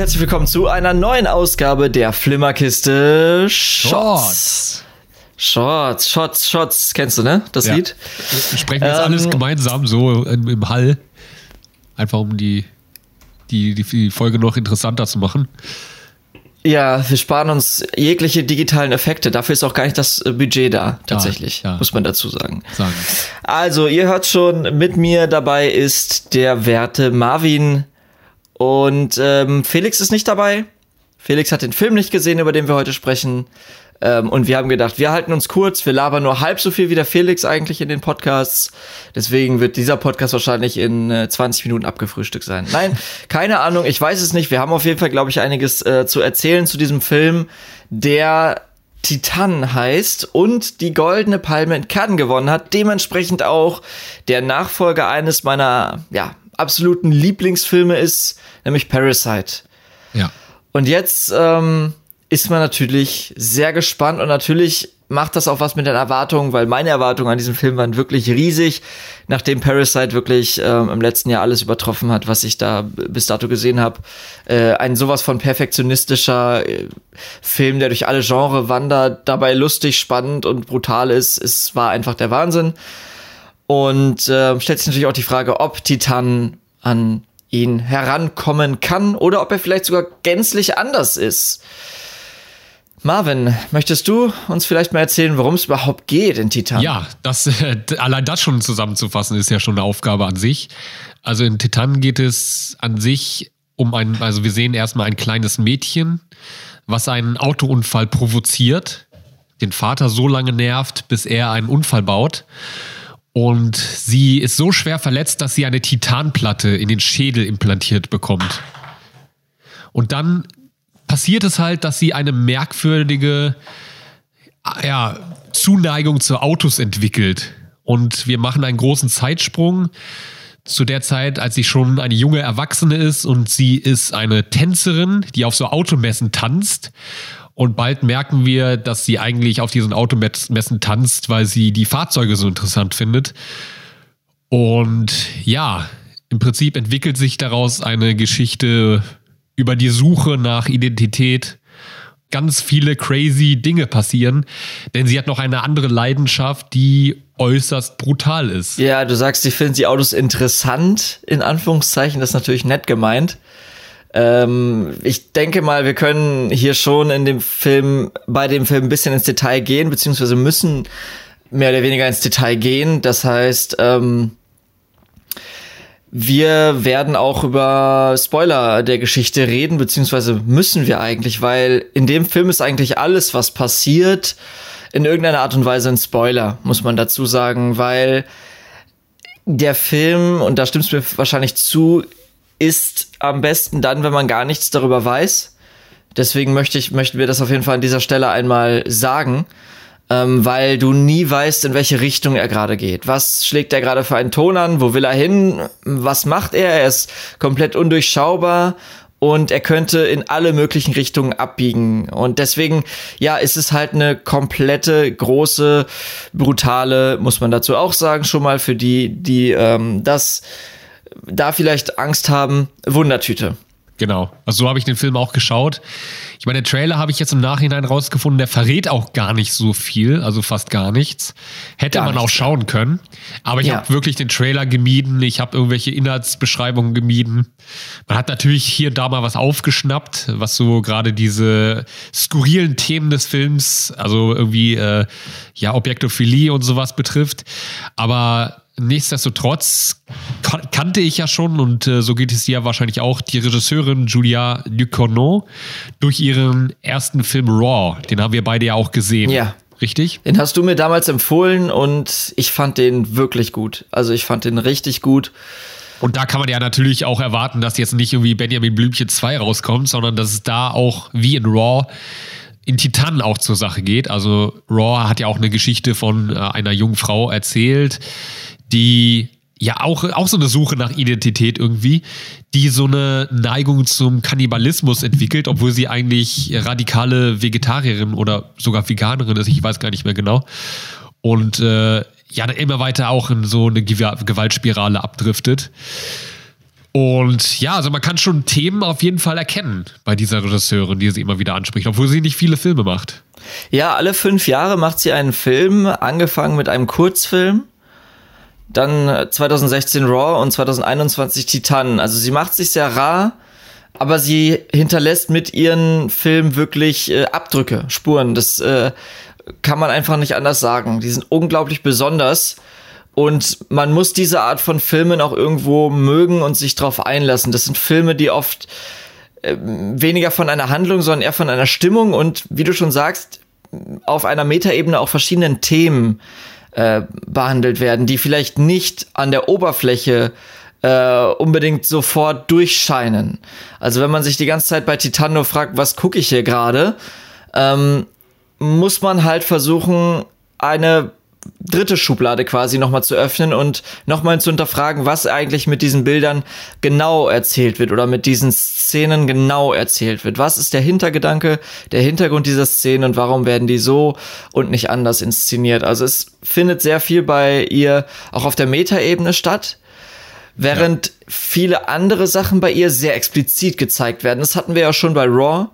herzlich willkommen zu einer neuen Ausgabe der Flimmerkiste Shots. Shots, Shots, Shots. Kennst du, ne? Das Ja. Lied? Wir sprechen jetzt Ähm, alles gemeinsam so im, Hall. Einfach um die, die, die, Folge noch interessanter zu machen. Ja, wir sparen uns jegliche digitalen Effekte. Dafür ist auch gar nicht das äh, Budget da, tatsächlich. ja. Muss man dazu sagen. Sagen. Also, ihr hört schon, mit mir dabei ist der werte Marvin. Und ähm, Felix ist nicht dabei. Felix hat den Film nicht gesehen, über den wir heute sprechen. Ähm, und wir haben gedacht, wir halten uns kurz. Wir labern nur halb so viel wie der Felix eigentlich in den Podcasts. Deswegen wird dieser Podcast wahrscheinlich in äh, 20 Minuten abgefrühstückt sein. Nein, keine Ahnung. Ich weiß es nicht. Wir haben auf jeden Fall, glaube ich, einiges äh, zu erzählen zu diesem Film, der Titan heißt und die Goldene Palme in Cannes gewonnen hat. Dementsprechend auch der Nachfolger eines meiner ja, absoluten Lieblingsfilme ist, nämlich Parasite. Ja. Und jetzt ähm, ist man natürlich sehr gespannt und natürlich macht das auch was mit den Erwartungen, weil meine Erwartungen an diesem Film waren wirklich riesig, nachdem Parasite wirklich ähm, im letzten Jahr alles übertroffen hat, was ich da bis dato gesehen habe. Äh, ein sowas von perfektionistischer äh, Film, der durch alle Genre wandert, dabei lustig, spannend und brutal ist. Es war einfach der Wahnsinn. Und äh, stellt sich natürlich auch die Frage, ob Titan an ihn herankommen kann oder ob er vielleicht sogar gänzlich anders ist. Marvin, möchtest du uns vielleicht mal erzählen, worum es überhaupt geht in Titan? Ja, das, äh, allein das schon zusammenzufassen, ist ja schon eine Aufgabe an sich. Also in Titan geht es an sich um ein, also wir sehen erstmal ein kleines Mädchen, was einen Autounfall provoziert, den Vater so lange nervt, bis er einen Unfall baut. Und sie ist so schwer verletzt, dass sie eine Titanplatte in den Schädel implantiert bekommt. Und dann passiert es halt, dass sie eine merkwürdige ja, Zuneigung zu Autos entwickelt. Und wir machen einen großen Zeitsprung zu der Zeit, als sie schon eine junge Erwachsene ist und sie ist eine Tänzerin, die auf so Automessen tanzt. Und bald merken wir, dass sie eigentlich auf diesen Automessen tanzt, weil sie die Fahrzeuge so interessant findet. Und ja, im Prinzip entwickelt sich daraus eine Geschichte über die Suche nach Identität. Ganz viele crazy Dinge passieren, denn sie hat noch eine andere Leidenschaft, die äußerst brutal ist. Ja, du sagst, ich finde die Autos interessant, in Anführungszeichen, das ist natürlich nett gemeint. Ähm, ich denke mal, wir können hier schon in dem Film, bei dem Film ein bisschen ins Detail gehen, beziehungsweise müssen mehr oder weniger ins Detail gehen. Das heißt, ähm, wir werden auch über Spoiler der Geschichte reden, beziehungsweise müssen wir eigentlich, weil in dem Film ist eigentlich alles, was passiert, in irgendeiner Art und Weise ein Spoiler, muss man dazu sagen, weil der Film, und da stimmst du mir wahrscheinlich zu, ist am besten dann, wenn man gar nichts darüber weiß. Deswegen möchte ich, möchten wir das auf jeden Fall an dieser Stelle einmal sagen, ähm, weil du nie weißt, in welche Richtung er gerade geht. Was schlägt er gerade für einen Ton an? Wo will er hin? Was macht er? Er ist komplett undurchschaubar und er könnte in alle möglichen Richtungen abbiegen. Und deswegen, ja, ist es halt eine komplette, große, brutale, muss man dazu auch sagen, schon mal für die, die ähm, das da vielleicht Angst haben, Wundertüte. Genau. Also so habe ich den Film auch geschaut. Ich meine, der Trailer habe ich jetzt im Nachhinein rausgefunden, der verrät auch gar nicht so viel, also fast gar nichts. Hätte Gar man auch nichts, schauen können. Aber ich Ja. habe wirklich den Trailer gemieden. Ich habe irgendwelche Inhaltsbeschreibungen gemieden. Man hat natürlich hier und da mal was aufgeschnappt, was so gerade diese skurrilen Themen des Films, also irgendwie äh, ja Objektophilie und sowas betrifft. Aber nichtsdestotrotz kan- kannte ich ja schon und äh, so geht es dir wahrscheinlich auch die Regisseurin Julia Ducournau durch ihren ersten Film Raw. Den haben wir beide ja auch gesehen. Ja. Richtig? Den hast du mir damals empfohlen und ich fand den wirklich gut. Also ich fand den richtig gut. Und da kann man ja natürlich auch erwarten, dass jetzt nicht irgendwie Benjamin Blümchen 2 rauskommt, sondern dass es da auch wie in Raw in Titan auch zur Sache geht. Also Raw hat ja auch eine Geschichte von äh, einer jungen Frau erzählt, die ja auch, auch so eine Suche nach Identität irgendwie, die so eine Neigung zum Kannibalismus entwickelt, obwohl sie eigentlich radikale Vegetarierin oder sogar Veganerin ist, ich weiß gar nicht mehr genau. Und äh, ja, dann immer weiter auch in so eine Gew- Gewaltspirale abdriftet. Und ja, also man kann schon Themen auf jeden Fall erkennen bei dieser Regisseurin, die sie immer wieder anspricht, obwohl sie nicht viele Filme macht. Ja, alle fünf Jahre macht sie einen Film, angefangen mit einem Kurzfilm. Dann 2016 Raw und 2021 Titan. Also sie macht sich sehr rar, aber sie hinterlässt mit ihren Filmen wirklich äh, Abdrücke, Spuren. Das äh, kann man einfach nicht anders sagen. Die sind unglaublich besonders. Und man muss diese Art von Filmen auch irgendwo mögen und sich drauf einlassen. Das sind Filme, die oft äh, weniger von einer Handlung, sondern eher von einer Stimmung und, wie du schon sagst, auf einer Metaebene auch verschiedenen Themen äh, behandelt werden, die vielleicht nicht an der Oberfläche äh, unbedingt sofort durchscheinen. Also wenn man sich die ganze Zeit bei Titano fragt, was gucke ich hier gerade, ähm, muss man halt versuchen, eine dritte Schublade quasi nochmal zu öffnen und nochmal zu hinterfragen, was eigentlich mit diesen Bildern genau erzählt wird oder mit diesen Szenen genau erzählt wird. Was ist der Hintergedanke, der Hintergrund dieser Szenen und warum werden die so und nicht anders inszeniert? Also es findet sehr viel bei ihr auch auf der Metaebene statt. Während ja. viele andere Sachen bei ihr sehr explizit gezeigt werden. Das hatten wir ja schon bei Raw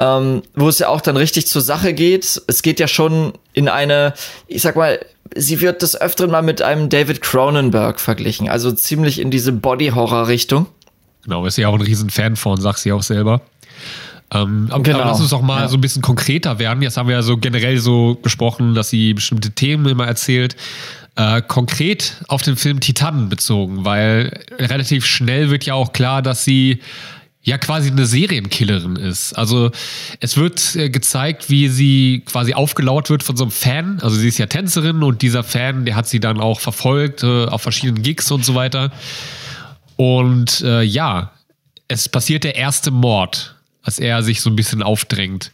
ähm, wo es ja auch dann richtig zur Sache geht. Es geht ja schon in eine, ich sag mal, sie wird des Öfteren mal mit einem David Cronenberg verglichen, also ziemlich in diese Body-Horror-Richtung. Genau, ist ja auch ein Riesenfan von, sagt sie auch selber. Ähm, aber, genau. lass uns doch mal ja. so ein bisschen konkreter werden. Jetzt haben wir ja so generell so gesprochen, dass sie bestimmte Themen immer erzählt. Äh, konkret auf den Film Titanen bezogen, weil relativ schnell wird ja auch klar, dass sie ja quasi eine Serienkillerin ist. Also es wird äh, gezeigt, wie sie quasi aufgelauert wird von so einem Fan. Also sie ist ja Tänzerin und dieser Fan, der hat sie dann auch verfolgt äh, auf verschiedenen Gigs und so weiter. Und äh, ja, es passiert der erste Mord, als er sich so ein bisschen aufdrängt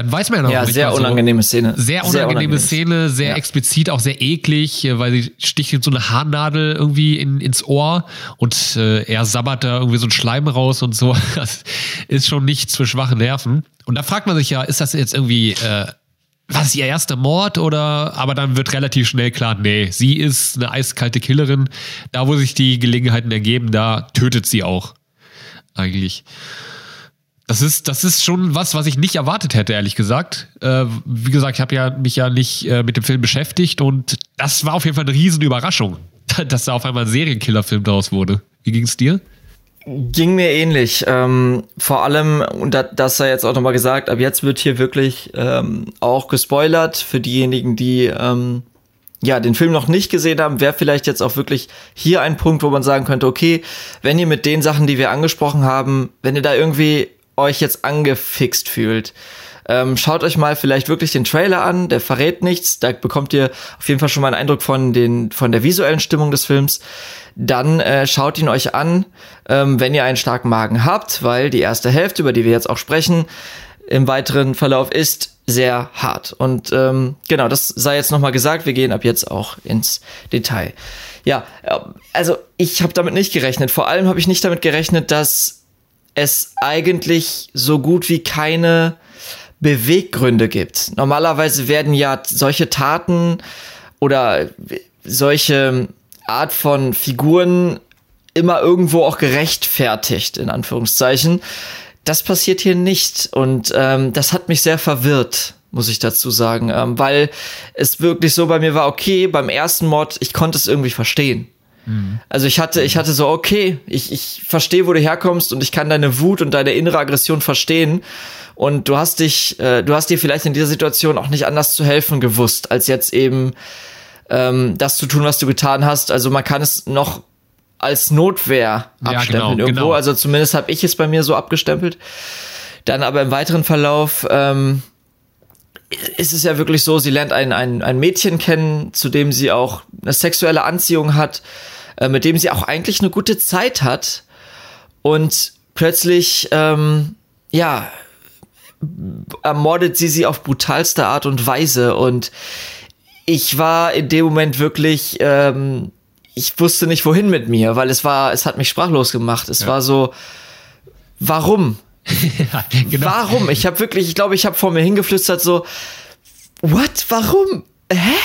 dann weiß man ja noch ja, nicht. Sehr unangenehme Szene. Sehr unangenehme, sehr unangenehme Szene, sehr ja. explizit, auch sehr eklig, äh, weil sie sticht so eine Haarnadel irgendwie in, ins Ohr und äh, er sabbert da irgendwie so ein Schleim raus und so. Das ist schon nichts für schwache Nerven. Und da fragt man sich ja, ist das jetzt irgendwie, äh, was ihr erster Mord oder, aber dann wird relativ schnell klar, nee, sie ist eine eiskalte Killerin. Da, wo sich die Gelegenheiten ergeben, da tötet sie auch. Eigentlich. Das ist, das ist schon was, was ich nicht erwartet hätte, ehrlich gesagt. Äh, wie gesagt, ich habe ja mich ja nicht äh, mit dem Film beschäftigt und das war auf jeden Fall eine riesen Überraschung, dass da auf einmal ein Serienkillerfilm daraus wurde. Wie ging es dir? Ging mir ähnlich. Ähm, vor allem, und das, das sei jetzt auch nochmal gesagt, ab jetzt wird hier wirklich ähm, auch gespoilert für diejenigen, die ähm, ja, den Film noch nicht gesehen haben, wäre vielleicht jetzt auch wirklich hier ein Punkt, wo man sagen könnte, okay, wenn ihr mit den Sachen, die wir angesprochen haben, wenn ihr da irgendwie euch jetzt angefixt fühlt, ähm, schaut euch mal vielleicht wirklich den Trailer an, der verrät nichts, da bekommt ihr auf jeden Fall schon mal einen Eindruck von, den, von der visuellen Stimmung des Films. Dann äh, schaut ihn euch an, ähm, wenn ihr einen starken Magen habt, weil die erste Hälfte, über die wir jetzt auch sprechen, im weiteren Verlauf ist sehr hart. Und ähm, genau, das sei jetzt nochmal gesagt, wir gehen ab jetzt auch ins Detail. Ja, äh, also ich habe damit nicht gerechnet. Vor allem habe ich nicht damit gerechnet, dass es eigentlich so gut wie keine Beweggründe gibt. Normalerweise werden ja solche Taten oder solche Art von Figuren immer irgendwo auch gerechtfertigt, in Anführungszeichen. Das passiert hier nicht und ähm, das hat mich sehr verwirrt, muss ich dazu sagen, ähm, weil es wirklich so bei mir war, okay, beim ersten Mod, ich konnte es irgendwie verstehen. Also ich hatte, ich hatte so, okay, ich, ich verstehe, wo du herkommst und ich kann deine Wut und deine innere Aggression verstehen. Und du hast dich, äh, du hast dir vielleicht in dieser Situation auch nicht anders zu helfen gewusst, als jetzt eben ähm, das zu tun, was du getan hast. Also man kann es noch als Notwehr abstempeln ja, genau, irgendwo. Genau. Also zumindest habe ich es bei mir so abgestempelt. Dann aber im weiteren Verlauf ähm, ist es ja wirklich so, sie lernt ein, ein, ein Mädchen kennen, zu dem sie auch eine sexuelle Anziehung hat äh, mit dem sie auch eigentlich eine gute Zeit hat. Und plötzlich, ähm, ja, ermordet sie sie auf brutalste Art und Weise. Und ich war in dem Moment wirklich, ähm, ich wusste nicht wohin mit mir, weil es war, es hat mich sprachlos gemacht. Es ja. war so, warum? genau. Warum? Ich habe wirklich, ich glaube, ich habe vor mir hingeflüstert so, what? Warum? Hä?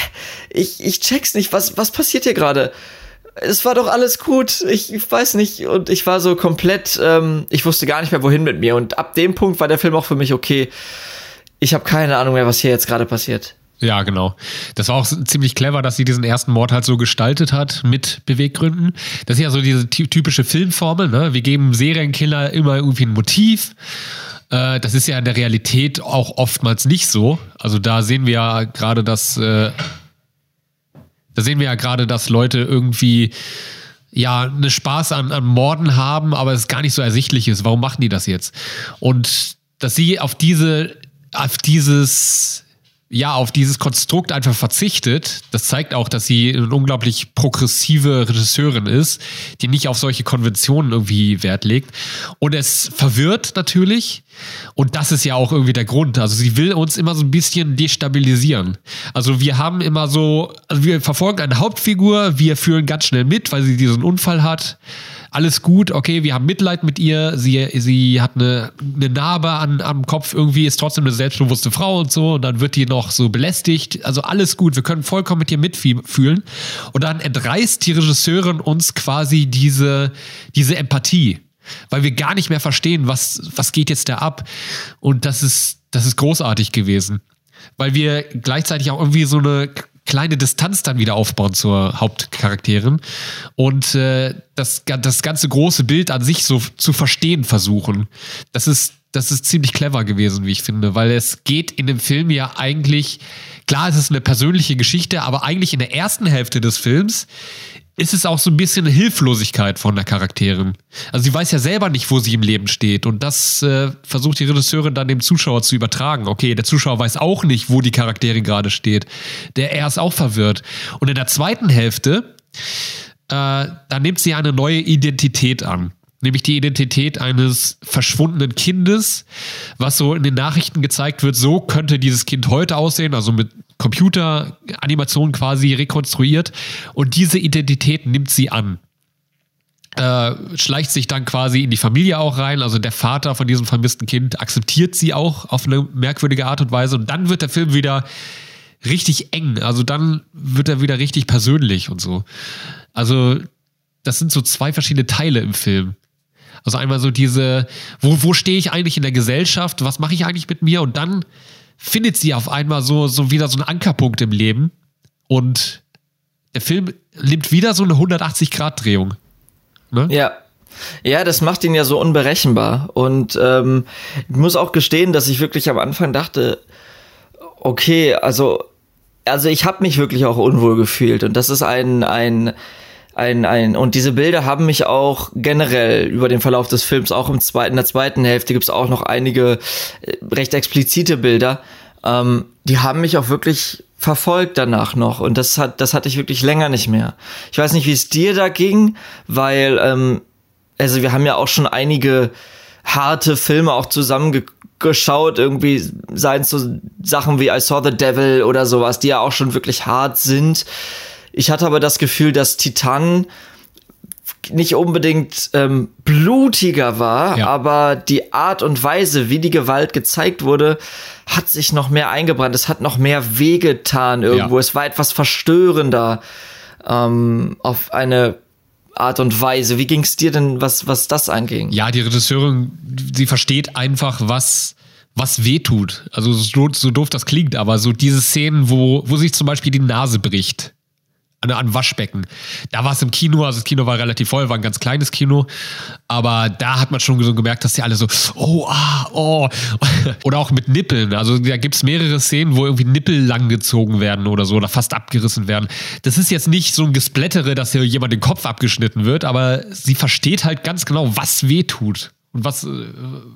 Ich, ich check's nicht. Was, was passiert hier gerade? es war doch alles gut. Ich, ich weiß nicht. Und ich war so komplett, ähm, ich wusste gar nicht mehr, wohin mit mir. Und ab dem Punkt war der Film auch für mich okay. Ich habe keine Ahnung mehr, was hier jetzt gerade passiert. Ja, genau. Das war auch ziemlich clever, dass sie diesen ersten Mord halt so gestaltet hat mit Beweggründen. Das ist ja so diese typische Filmformel, ne? Wir geben Serienkiller immer irgendwie ein Motiv. Äh, das ist ja in der Realität auch oftmals nicht so. Also da sehen wir ja gerade, dass äh, da sehen wir ja gerade, dass Leute irgendwie ja eine Spaß an, an Morden haben, aber es gar nicht so ersichtlich ist. Warum machen die das jetzt? Und dass sie auf diese, auf dieses ja auf dieses Konstrukt einfach verzichtet. Das zeigt auch, dass sie eine unglaublich progressive Regisseurin ist, die nicht auf solche Konventionen irgendwie Wert legt. Und es verwirrt natürlich. Und das ist ja auch irgendwie der Grund. Also sie will uns immer so ein bisschen destabilisieren. Also wir haben immer so, also wir verfolgen eine Hauptfigur, wir fühlen ganz schnell mit, weil sie diesen Unfall hat alles gut, okay, wir haben Mitleid mit ihr, sie, sie hat eine, eine Narbe an, am Kopf, irgendwie ist trotzdem eine selbstbewusste Frau und so, und dann wird die noch so belästigt, also alles gut, wir können vollkommen mit ihr mitfühlen. Und dann entreißt die Regisseurin uns quasi diese, diese Empathie, weil wir gar nicht mehr verstehen, was, was geht jetzt da ab. Und das ist, das ist großartig gewesen. Weil wir gleichzeitig auch irgendwie so eine kleine Distanz dann wieder aufbauen zur Hauptcharakterin und äh, das, das ganze große Bild an sich so zu verstehen versuchen. Das ist, das ist ziemlich clever gewesen, wie ich finde, weil es geht in dem Film ja eigentlich, klar, es ist eine persönliche Geschichte, aber eigentlich in der ersten Hälfte des Films ist es auch so ein bisschen Hilflosigkeit von der Charakterin. Also sie weiß ja selber nicht, wo sie im Leben steht. Und das äh, versucht die Regisseurin dann dem Zuschauer zu übertragen. Okay, der Zuschauer weiß auch nicht, wo die Charakterin gerade steht. Der er ist auch verwirrt. Und in der zweiten Hälfte, äh, da nimmt sie eine neue Identität an nämlich die Identität eines verschwundenen Kindes, was so in den Nachrichten gezeigt wird, so könnte dieses Kind heute aussehen, also mit Computeranimation quasi rekonstruiert. Und diese Identität nimmt sie an. Äh, schleicht sich dann quasi in die Familie auch rein. Also der Vater von diesem vermissten Kind akzeptiert sie auch auf eine merkwürdige Art und Weise. Und dann wird der Film wieder richtig eng. Also dann wird er wieder richtig persönlich und so. Also das sind so zwei verschiedene Teile im Film. Also einmal so diese, wo, wo stehe ich eigentlich in der Gesellschaft? Was mache ich eigentlich mit mir? Und dann findet sie auf einmal so, so wieder so einen Ankerpunkt im Leben. Und der Film nimmt wieder so eine 180-Grad-Drehung. Ne? Ja. Ja, das macht ihn ja so unberechenbar. Und ähm, ich muss auch gestehen, dass ich wirklich am Anfang dachte, okay, also, also ich habe mich wirklich auch unwohl gefühlt. Und das ist ein, ein, ein, ein, und diese Bilder haben mich auch generell über den Verlauf des Films, auch im zweiten, der zweiten Hälfte gibt's auch noch einige äh, recht explizite Bilder, ähm, die haben mich auch wirklich verfolgt danach noch und das hat, das hatte ich wirklich länger nicht mehr. Ich weiß nicht, wie es dir da ging, weil, ähm, also wir haben ja auch schon einige harte Filme auch zusammengeschaut, irgendwie seien es so Sachen wie I Saw the Devil oder sowas, die ja auch schon wirklich hart sind. Ich hatte aber das Gefühl, dass Titan nicht unbedingt ähm, blutiger war, ja. aber die Art und Weise, wie die Gewalt gezeigt wurde, hat sich noch mehr eingebrannt. Es hat noch mehr wehgetan irgendwo. Ja. Es war etwas verstörender ähm, auf eine Art und Weise. Wie ging es dir denn, was, was das anging? Ja, die Regisseurin, sie versteht einfach, was was weh tut. Also so, so doof das klingt, aber so diese Szenen, wo, wo sich zum Beispiel die Nase bricht an, Waschbecken. Da war es im Kino, also das Kino war relativ voll, war ein ganz kleines Kino, aber da hat man schon so gemerkt, dass die alle so, oh, ah, oh. Oder auch mit Nippeln. Also da gibt es mehrere Szenen, wo irgendwie Nippel langgezogen werden oder so oder fast abgerissen werden. Das ist jetzt nicht so ein Gesplättere, dass hier jemand den Kopf abgeschnitten wird, aber sie versteht halt ganz genau, was weh tut. Und was, äh,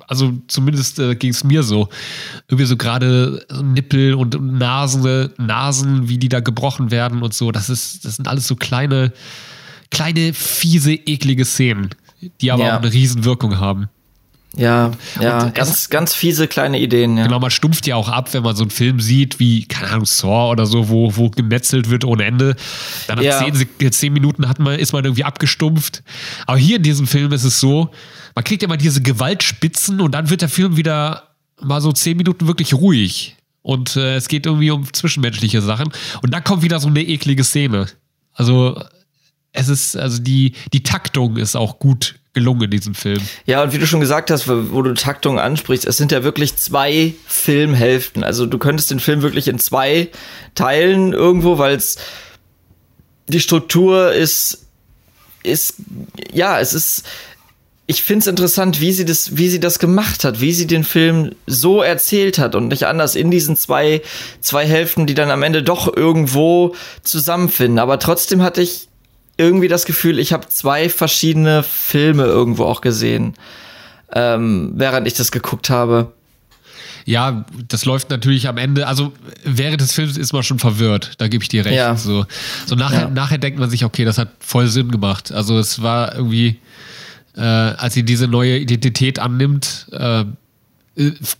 also zumindest äh, ging es mir so. Irgendwie so gerade Nippel und Nasen, Nasen, wie die da gebrochen werden und so. Das ist, das sind alles so kleine, kleine, fiese, eklige Szenen, die aber ja. auch eine Riesenwirkung haben. Ja, ja, und ganz, ganz fiese kleine Ideen. Ja. Genau, man stumpft ja auch ab, wenn man so einen Film sieht, wie, keine Ahnung, Saw oder so, wo, wo gemetzelt wird ohne Ende. Dann nach ja. zehn, zehn Minuten hat man, ist man irgendwie abgestumpft. Aber hier in diesem Film ist es so, man kriegt ja mal diese Gewaltspitzen und dann wird der Film wieder mal so zehn Minuten wirklich ruhig. Und äh, es geht irgendwie um zwischenmenschliche Sachen. Und dann kommt wieder so eine eklige Szene. Also es ist, also die, die Taktung ist auch gut gelungen in diesem Film. Ja, und wie du schon gesagt hast, wo du Taktung ansprichst, es sind ja wirklich zwei Filmhälften. Also du könntest den Film wirklich in zwei teilen irgendwo, weil es die Struktur ist, ist, ja, es ist, ich finde es interessant, wie sie das, wie sie das gemacht hat, wie sie den Film so erzählt hat und nicht anders in diesen zwei, zwei Hälften, die dann am Ende doch irgendwo zusammenfinden. Aber trotzdem hatte ich irgendwie das Gefühl, ich habe zwei verschiedene Filme irgendwo auch gesehen, ähm, während ich das geguckt habe. Ja, das läuft natürlich am Ende, also während des Films ist man schon verwirrt, da gebe ich dir recht. Ja. So, so nachher, ja. nachher denkt man sich, okay, das hat voll Sinn gemacht. Also es war irgendwie, äh, als sie diese neue Identität annimmt, äh,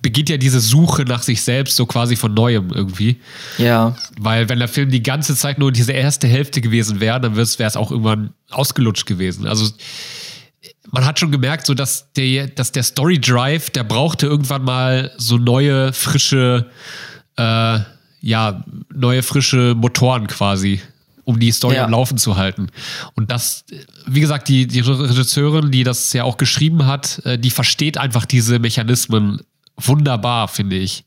beginnt ja diese Suche nach sich selbst so quasi von neuem irgendwie. Ja. Weil wenn der Film die ganze Zeit nur diese erste Hälfte gewesen wäre, dann wäre es auch irgendwann ausgelutscht gewesen. Also man hat schon gemerkt, so dass der, dass der Story Drive, der brauchte irgendwann mal so neue, frische, äh, ja, neue, frische Motoren quasi um die Story ja. am Laufen zu halten. Und das, wie gesagt, die, die Regisseurin, die das ja auch geschrieben hat, äh, die versteht einfach diese Mechanismen wunderbar, finde ich.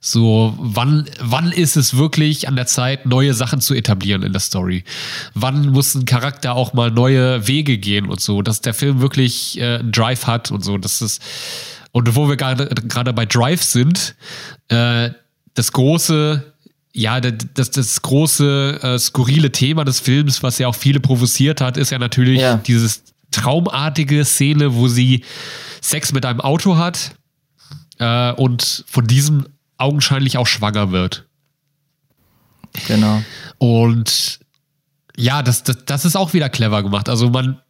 So, wann, wann ist es wirklich an der Zeit, neue Sachen zu etablieren in der Story? Wann muss ein Charakter auch mal neue Wege gehen und so, dass der Film wirklich äh, einen Drive hat und so, dass es und wo wir gerade bei Drive sind, äh, das große ja, das, das große, äh, skurrile Thema des Films, was ja auch viele provoziert hat, ist ja natürlich ja. dieses traumartige Szene, wo sie Sex mit einem Auto hat äh, und von diesem augenscheinlich auch schwanger wird. Genau. Und ja, das, das, das ist auch wieder clever gemacht. Also man,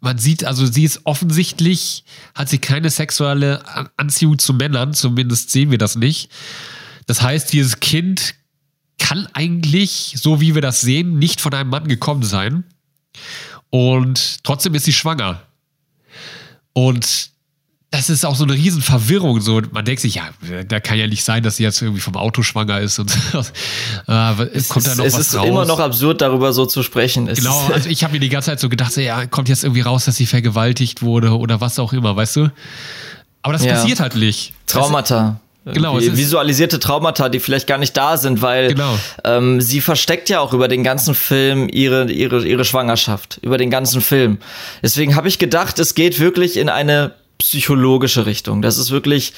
man sieht, also sie ist offensichtlich, hat sie keine sexuelle Anziehung zu Männern, zumindest sehen wir das nicht. Das heißt, dieses Kind kann eigentlich, so wie wir das sehen, nicht von einem Mann gekommen sein. Und trotzdem ist sie schwanger. Und das ist auch so eine Riesenverwirrung. So, man denkt sich, ja, da kann ja nicht sein, dass sie jetzt irgendwie vom Auto schwanger ist und äh, es kommt da noch es was ist raus. immer noch absurd, darüber so zu sprechen. Es genau, also ich habe mir die ganze Zeit so gedacht, so, ja, kommt jetzt irgendwie raus, dass sie vergewaltigt wurde oder was auch immer, weißt du? Aber das ja. passiert halt nicht. Traumata. Genau, visualisierte Traumata, die vielleicht gar nicht da sind, weil genau. ähm, sie versteckt ja auch über den ganzen Film ihre, ihre, ihre Schwangerschaft, über den ganzen Film. Deswegen habe ich gedacht, es geht wirklich in eine psychologische Richtung. Das ist wirklich,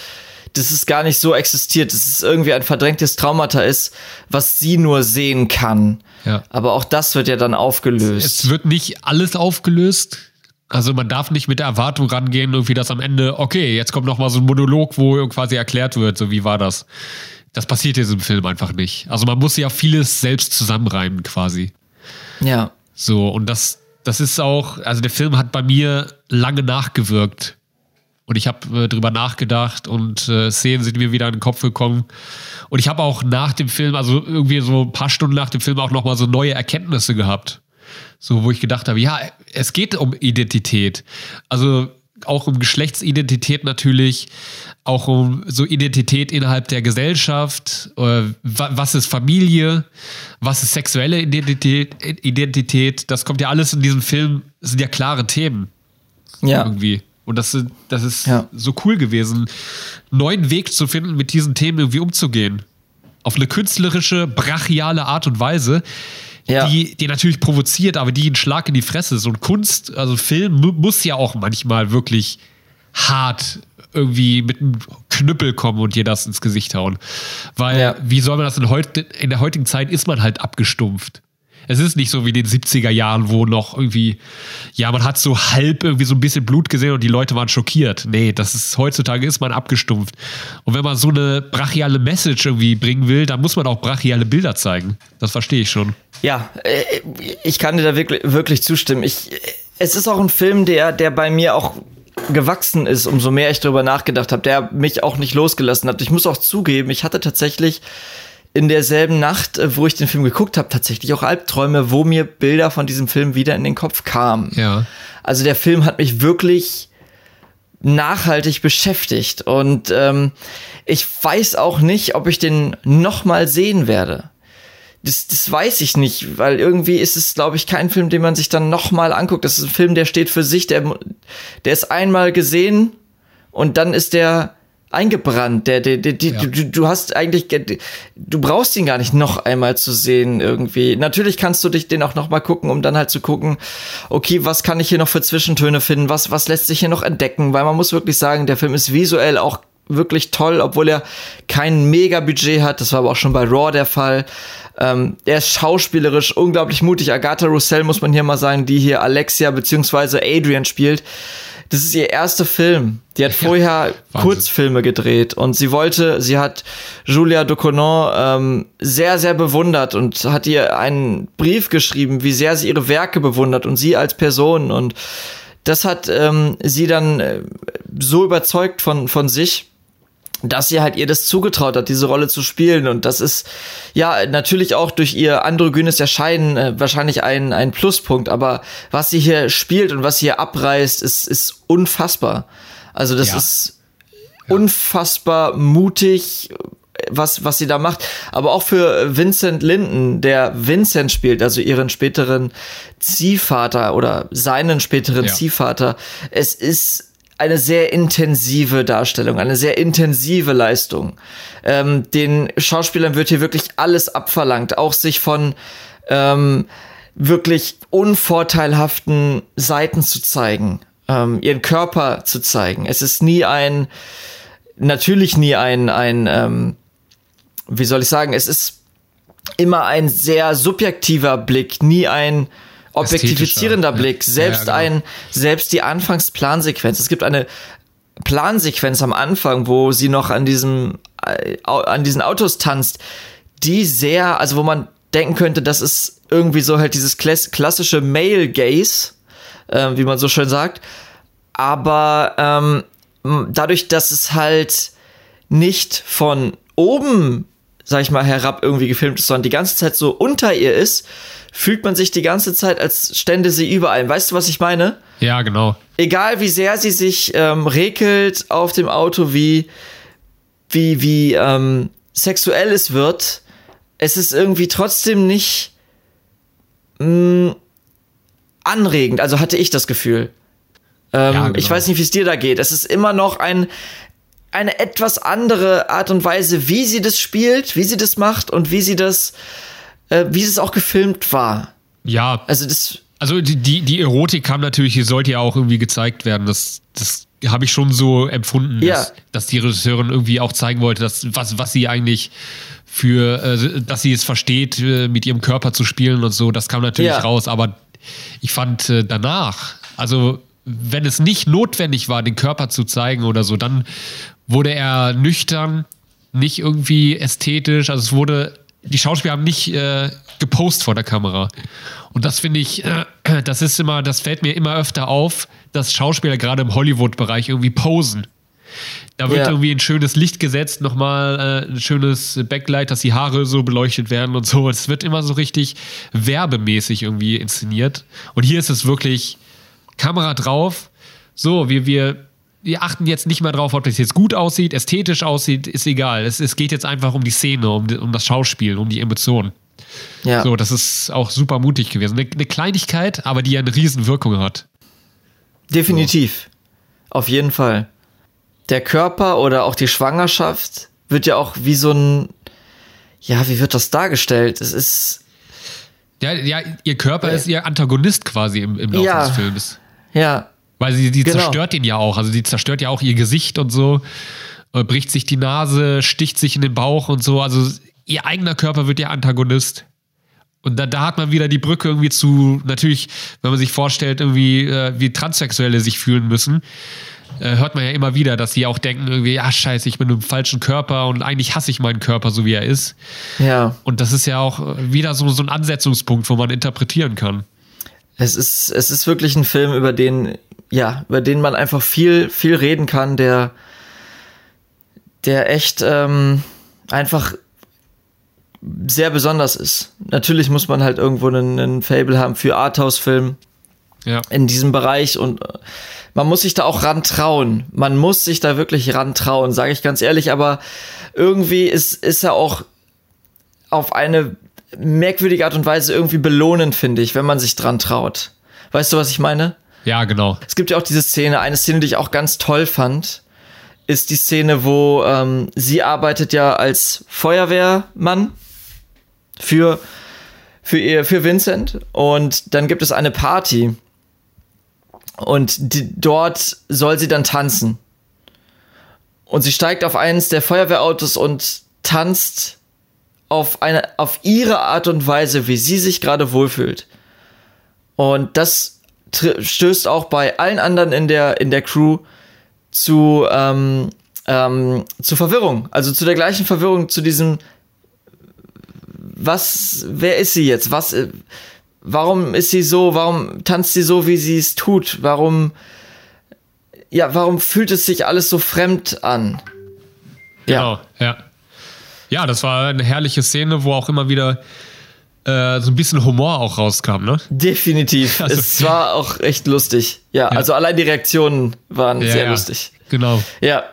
das ist gar nicht so existiert. Das ist irgendwie ein verdrängtes Traumata ist, was sie nur sehen kann. Ja. Aber auch das wird ja dann aufgelöst. Es wird nicht alles aufgelöst. Also man darf nicht mit der Erwartung rangehen, irgendwie dass am Ende, okay, jetzt kommt noch mal so ein Monolog, wo quasi erklärt wird, so wie war das. Das passiert in diesem Film einfach nicht. Also man muss ja vieles selbst zusammenreimen quasi. Ja. So, und das, das ist auch, also der Film hat bei mir lange nachgewirkt. Und ich habe äh, drüber nachgedacht und äh, Szenen sind mir wieder in den Kopf gekommen. Und ich habe auch nach dem Film, also irgendwie so ein paar Stunden nach dem Film auch noch mal so neue Erkenntnisse gehabt. So, wo ich gedacht habe, ja, es geht um Identität. Also auch um Geschlechtsidentität natürlich, auch um so Identität innerhalb der Gesellschaft. Äh, was ist Familie? Was ist sexuelle Identität? Identität? Das kommt ja alles in diesem Film, sind ja klare Themen. Ja. Irgendwie. Und das, das ist ja. so cool gewesen, einen neuen Weg zu finden, mit diesen Themen irgendwie umzugehen. Auf eine künstlerische, brachiale Art und Weise, ja. die, die natürlich provoziert, aber die einen Schlag in die Fresse. ist. Und Kunst, also Film muss ja auch manchmal wirklich hart irgendwie mit einem Knüppel kommen und dir das ins Gesicht hauen. Weil, ja. wie soll man das in, heut, in der heutigen Zeit ist man halt abgestumpft. Es ist nicht so wie in den 70er Jahren, wo noch irgendwie, ja, man hat so halb irgendwie so ein bisschen Blut gesehen und die Leute waren schockiert. Nee, das ist, heutzutage ist man abgestumpft. Und wenn man so eine brachiale Message irgendwie bringen will, dann muss man auch brachiale Bilder zeigen. Das verstehe ich schon. Ja, äh, ich kann dir da wirklich, wirklich zustimmen. Ich, es ist auch ein Film, der, der bei mir auch gewachsen ist, umso mehr ich darüber nachgedacht habe, der mich auch nicht losgelassen hat. Ich muss auch zugeben, ich hatte tatsächlich in derselben Nacht, äh, wo ich den Film geguckt habe, tatsächlich auch Albträume, wo mir Bilder von diesem Film wieder in den Kopf kamen. Ja. Also der Film hat mich wirklich nachhaltig beschäftigt und ähm, ich weiß auch nicht, ob ich den noch mal sehen werde. das, das weiß ich nicht, weil irgendwie ist es, glaube ich, kein Film, den man sich dann nochmal anguckt. Das ist ein Film, der steht für sich, der, der ist einmal gesehen und dann ist der eingebrannt. Der, der, der, ja. du, du hast eigentlich, du brauchst ihn gar nicht noch einmal zu sehen irgendwie. Natürlich kannst du dich den auch noch mal gucken, um dann halt zu gucken, okay, was kann ich hier noch für Zwischentöne finden? Was, was lässt sich hier noch entdecken? Weil man muss wirklich sagen, der Film ist visuell auch wirklich toll, obwohl er kein Mega-Budget hat. Das war aber auch schon bei Raw der Fall. Ähm, er ist schauspielerisch unglaublich mutig. Agatha Roussel muss man hier mal sagen, die hier Alexia beziehungsweise Adrian spielt. Das ist ihr erster Film. Die hat vorher ja, Kurzfilme gedreht und sie wollte, sie hat Julia Ducournau ähm, sehr, sehr bewundert und hat ihr einen Brief geschrieben, wie sehr sie ihre Werke bewundert und sie als Person und das hat ähm, sie dann äh, so überzeugt von, von sich, dass sie halt ihr das zugetraut hat, diese Rolle zu spielen. Und das ist ja natürlich auch durch ihr androgynes Erscheinen äh, wahrscheinlich ein, ein Pluspunkt. Aber was sie hier spielt und was sie hier abreißt, ist, ist unfassbar. Also das ja. ist unfassbar mutig, was, was sie da macht. Aber auch für Vincent Linden, der Vincent spielt, also ihren späteren Ziehvater oder seinen späteren ja. Ziehvater. Es ist eine sehr intensive Darstellung, eine sehr intensive Leistung. Ähm, den Schauspielern wird hier wirklich alles abverlangt, auch sich von ähm, wirklich unvorteilhaften Seiten zu zeigen, ähm, ihren Körper zu zeigen. Es ist nie ein, natürlich nie ein, ein, ähm, wie soll ich sagen, es ist immer ein sehr subjektiver Blick, nie ein objektifizierender Blick. Selbst ja, genau. ein, selbst die Anfangsplansequenz. Es gibt eine Plansequenz am Anfang, wo sie noch an diesem, äh, an diesen Autos tanzt, die sehr, also wo man denken könnte, das ist irgendwie so halt dieses klassische Male Gaze, äh, wie man so schön sagt. Aber ähm, dadurch, dass es halt nicht von oben, sag ich mal, herab irgendwie gefilmt ist, sondern die ganze Zeit so unter ihr ist, fühlt man sich die ganze Zeit, als stände sie überall. Weißt du, was ich meine? Ja, genau. Egal wie sehr sie sich ähm, regelt auf dem Auto, wie, wie, wie ähm, sexuell es wird, es ist irgendwie trotzdem nicht mh, mm, anregend. Also hatte ich das Gefühl. Ähm, ja, genau. Ich weiß nicht, wie es dir da geht. Es ist immer noch ein, eine etwas andere Art und Weise, wie sie das spielt, wie sie das macht und wie sie das äh, wie es auch gefilmt war. Ja. Also das. Also die, die, die Erotik kam natürlich, hier sollte ja auch irgendwie gezeigt werden. Das, das habe ich schon so empfunden, ja. dass, dass die Regisseurin irgendwie auch zeigen wollte, dass, was, was sie eigentlich für, äh, dass sie es versteht, äh, mit ihrem Körper zu spielen und so. Das kam natürlich ja. raus. Aber ich fand äh, danach, also wenn es nicht notwendig war, den Körper zu zeigen oder so, dann wurde er nüchtern, nicht irgendwie ästhetisch. Also es wurde die Schauspieler haben nicht äh, gepostet vor der Kamera. Und das finde ich, äh, das ist immer, das fällt mir immer öfter auf, dass Schauspieler gerade im Hollywood-Bereich irgendwie posen. Da wird ja. irgendwie ein schönes Licht gesetzt, nochmal äh, ein schönes Backlight, dass die Haare so beleuchtet werden und so. Es wird immer so richtig werbemäßig irgendwie inszeniert. Und hier ist es wirklich Kamera drauf. So, wir, wir wir achten jetzt nicht mehr drauf, ob das jetzt gut aussieht, ästhetisch aussieht, ist egal. Es, es geht jetzt einfach um die Szene, um, um das Schauspiel, um die Emotionen. Ja. So, das ist auch super mutig gewesen. Eine, eine Kleinigkeit, aber die ja eine Riesenwirkung hat. Definitiv. So. Auf jeden Fall. Der Körper oder auch die Schwangerschaft wird ja auch wie so ein, ja, wie wird das dargestellt? Es ist. Ja, ja ihr Körper äh, ist ihr Antagonist quasi im, im Laufe ja, des Films. Ja, weil sie, sie genau. zerstört ihn ja auch. Also sie zerstört ja auch ihr Gesicht und so, äh, bricht sich die Nase, sticht sich in den Bauch und so. Also ihr eigener Körper wird ja Antagonist. Und da, da hat man wieder die Brücke irgendwie zu, natürlich, wenn man sich vorstellt, irgendwie, äh, wie Transsexuelle sich fühlen müssen, äh, hört man ja immer wieder, dass sie auch denken, irgendwie, ja, scheiße, ich bin im falschen Körper und eigentlich hasse ich meinen Körper, so wie er ist. Ja. Und das ist ja auch wieder so, so ein Ansetzungspunkt, wo man interpretieren kann. Es ist, es ist wirklich ein Film, über den ja, über den man einfach viel, viel reden kann, der, der echt ähm, einfach sehr besonders ist. Natürlich muss man halt irgendwo einen, einen Fable haben für Arthouse-Film ja. in diesem Bereich und äh, man muss sich da auch rantrauen. Man muss sich da wirklich rantrauen, sage ich ganz ehrlich, aber irgendwie ist, ist er auch auf eine merkwürdige Art und Weise irgendwie belohnen, finde ich, wenn man sich dran traut. Weißt du, was ich meine? Ja, genau. Es gibt ja auch diese Szene, eine Szene, die ich auch ganz toll fand, ist die Szene, wo ähm, sie arbeitet ja als Feuerwehrmann für, für, ihr, für Vincent und dann gibt es eine Party und die, dort soll sie dann tanzen. Und sie steigt auf eines der Feuerwehrautos und tanzt auf eine, auf ihre Art und Weise, wie sie sich gerade wohlfühlt. Und das stößt auch bei allen anderen in der, in der Crew zu, ähm, ähm, zu Verwirrung. Also zu der gleichen Verwirrung, zu diesem, was, wer ist sie jetzt? Was, äh, warum ist sie so? Warum tanzt sie so, wie sie es tut? Warum, ja, warum fühlt es sich alles so fremd an? Ja. Genau, ja. Ja, das war eine herrliche Szene, wo auch immer wieder äh, so ein bisschen Humor auch rauskam, ne? Definitiv. Also, es war auch echt lustig. Ja, ja, also allein die Reaktionen waren ja, sehr ja. lustig. Genau. Ja.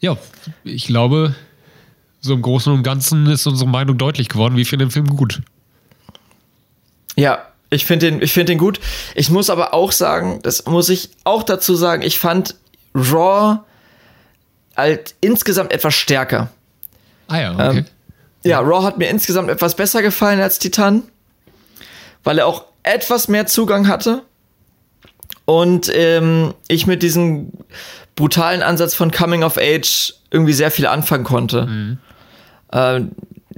Ja, ich glaube, so im Großen und Ganzen ist unsere Meinung deutlich geworden. Wir finden den Film gut. Ja, ich finde den, ich den gut. Ich muss aber auch sagen, das muss ich auch dazu sagen, ich fand Raw halt insgesamt etwas stärker. Ah ja, okay. Ähm, ja, Raw hat mir insgesamt etwas besser gefallen als Titan, weil er auch etwas mehr Zugang hatte und ähm, ich mit diesem brutalen Ansatz von Coming of Age irgendwie sehr viel anfangen konnte. Mhm. Äh,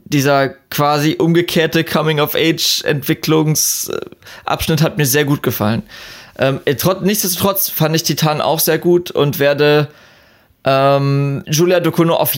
dieser quasi umgekehrte Coming of Age Entwicklungsabschnitt hat mir sehr gut gefallen. Ähm, trotz, nichtsdestotrotz fand ich Titan auch sehr gut und werde ähm, Julia Ducournau auf